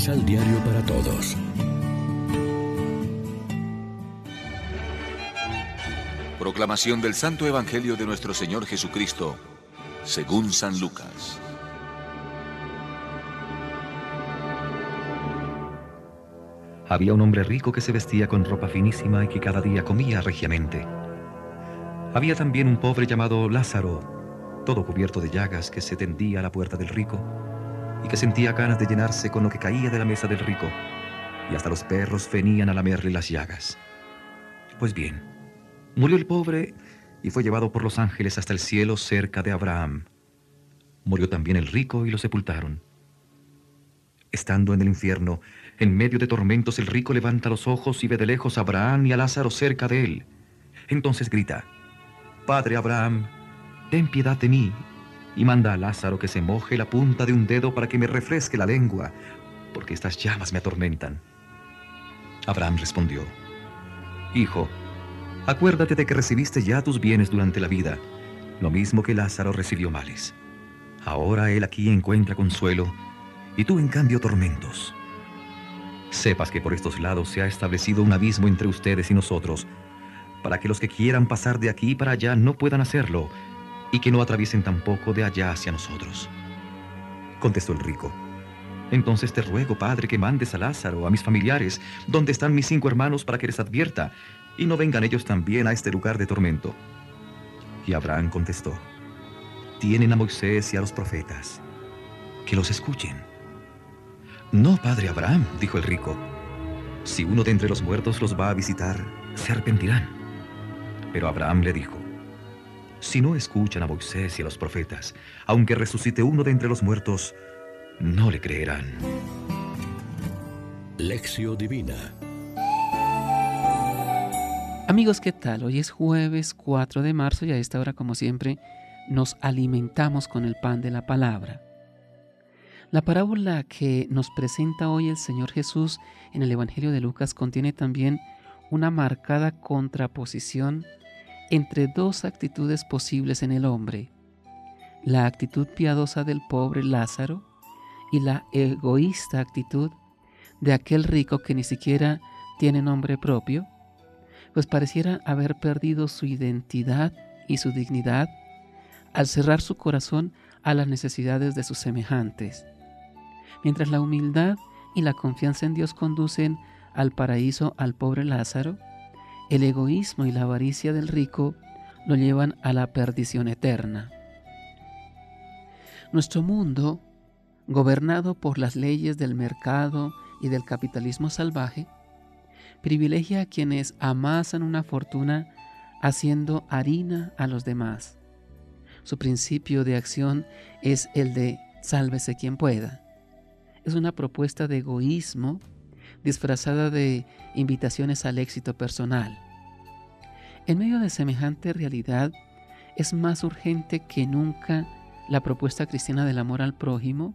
Misal Diario para Todos. Proclamación del Santo Evangelio de nuestro Señor Jesucristo, según San Lucas. Había un hombre rico que se vestía con ropa finísima y que cada día comía regiamente. Había también un pobre llamado Lázaro, todo cubierto de llagas, que se tendía a la puerta del rico y que sentía ganas de llenarse con lo que caía de la mesa del rico, y hasta los perros venían a lamerle las llagas. Pues bien, murió el pobre y fue llevado por los ángeles hasta el cielo cerca de Abraham. Murió también el rico y lo sepultaron. Estando en el infierno, en medio de tormentos, el rico levanta los ojos y ve de lejos a Abraham y a Lázaro cerca de él. Entonces grita, Padre Abraham, ten piedad de mí, y manda a Lázaro que se moje la punta de un dedo para que me refresque la lengua, porque estas llamas me atormentan. Abraham respondió, Hijo, acuérdate de que recibiste ya tus bienes durante la vida, lo mismo que Lázaro recibió males. Ahora él aquí encuentra consuelo, y tú en cambio tormentos. Sepas que por estos lados se ha establecido un abismo entre ustedes y nosotros, para que los que quieran pasar de aquí para allá no puedan hacerlo, y que no atraviesen tampoco de allá hacia nosotros. Contestó el rico. Entonces te ruego, Padre, que mandes a Lázaro, a mis familiares, donde están mis cinco hermanos, para que les advierta, y no vengan ellos también a este lugar de tormento. Y Abraham contestó, Tienen a Moisés y a los profetas, que los escuchen. No, padre Abraham, dijo el rico. Si uno de entre los muertos los va a visitar, se arrepentirán. Pero Abraham le dijo, si no escuchan a Moisés y a los profetas, aunque resucite uno de entre los muertos, no le creerán. Lección Divina Amigos, ¿qué tal? Hoy es jueves 4 de marzo y a esta hora, como siempre, nos alimentamos con el pan de la palabra. La parábola que nos presenta hoy el Señor Jesús en el Evangelio de Lucas contiene también una marcada contraposición entre dos actitudes posibles en el hombre, la actitud piadosa del pobre Lázaro y la egoísta actitud de aquel rico que ni siquiera tiene nombre propio, pues pareciera haber perdido su identidad y su dignidad al cerrar su corazón a las necesidades de sus semejantes. Mientras la humildad y la confianza en Dios conducen al paraíso al pobre Lázaro, el egoísmo y la avaricia del rico lo llevan a la perdición eterna. Nuestro mundo, gobernado por las leyes del mercado y del capitalismo salvaje, privilegia a quienes amasan una fortuna haciendo harina a los demás. Su principio de acción es el de sálvese quien pueda es una propuesta de egoísmo disfrazada de invitaciones al éxito personal. En medio de semejante realidad, es más urgente que nunca la propuesta cristiana del amor al prójimo,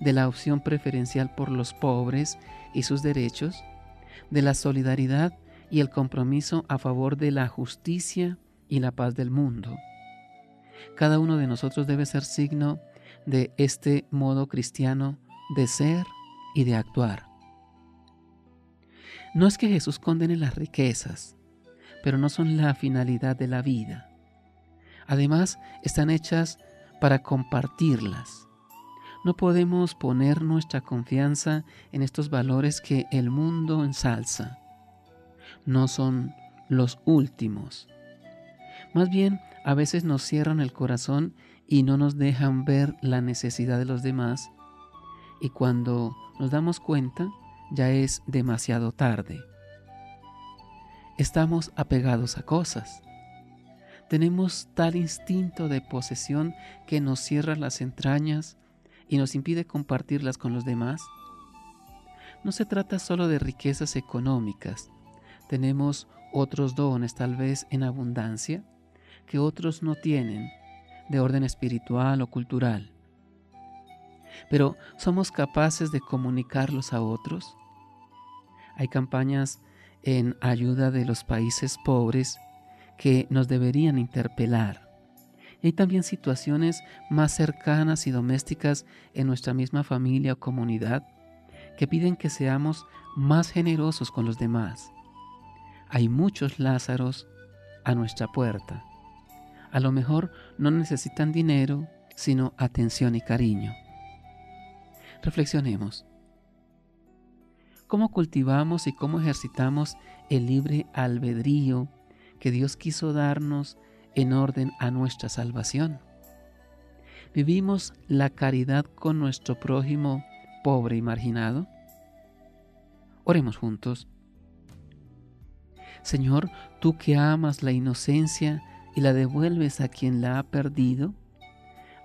de la opción preferencial por los pobres y sus derechos, de la solidaridad y el compromiso a favor de la justicia y la paz del mundo. Cada uno de nosotros debe ser signo de este modo cristiano de ser y de actuar. No es que Jesús condene las riquezas, pero no son la finalidad de la vida. Además, están hechas para compartirlas. No podemos poner nuestra confianza en estos valores que el mundo ensalza. No son los últimos. Más bien, a veces nos cierran el corazón y no nos dejan ver la necesidad de los demás y cuando nos damos cuenta ya es demasiado tarde. Estamos apegados a cosas. Tenemos tal instinto de posesión que nos cierra las entrañas y nos impide compartirlas con los demás. No se trata solo de riquezas económicas. Tenemos otros dones, tal vez en abundancia, que otros no tienen, de orden espiritual o cultural pero ¿somos capaces de comunicarlos a otros? Hay campañas en ayuda de los países pobres que nos deberían interpelar. Hay también situaciones más cercanas y domésticas en nuestra misma familia o comunidad que piden que seamos más generosos con los demás. Hay muchos Lázaros a nuestra puerta. A lo mejor no necesitan dinero, sino atención y cariño. Reflexionemos. ¿Cómo cultivamos y cómo ejercitamos el libre albedrío que Dios quiso darnos en orden a nuestra salvación? ¿Vivimos la caridad con nuestro prójimo pobre y marginado? Oremos juntos. Señor, tú que amas la inocencia y la devuelves a quien la ha perdido,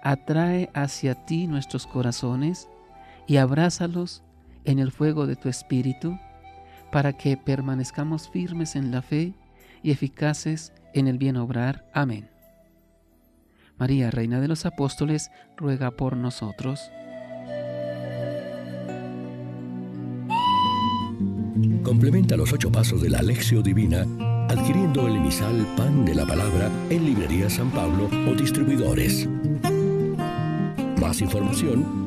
atrae hacia ti nuestros corazones y abrázalos en el fuego de tu espíritu, para que permanezcamos firmes en la fe y eficaces en el bien obrar. Amén. María, Reina de los Apóstoles, ruega por nosotros. Complementa los ocho pasos de la Alexio Divina adquiriendo el emisal Pan de la Palabra en Librería San Pablo o distribuidores. Más información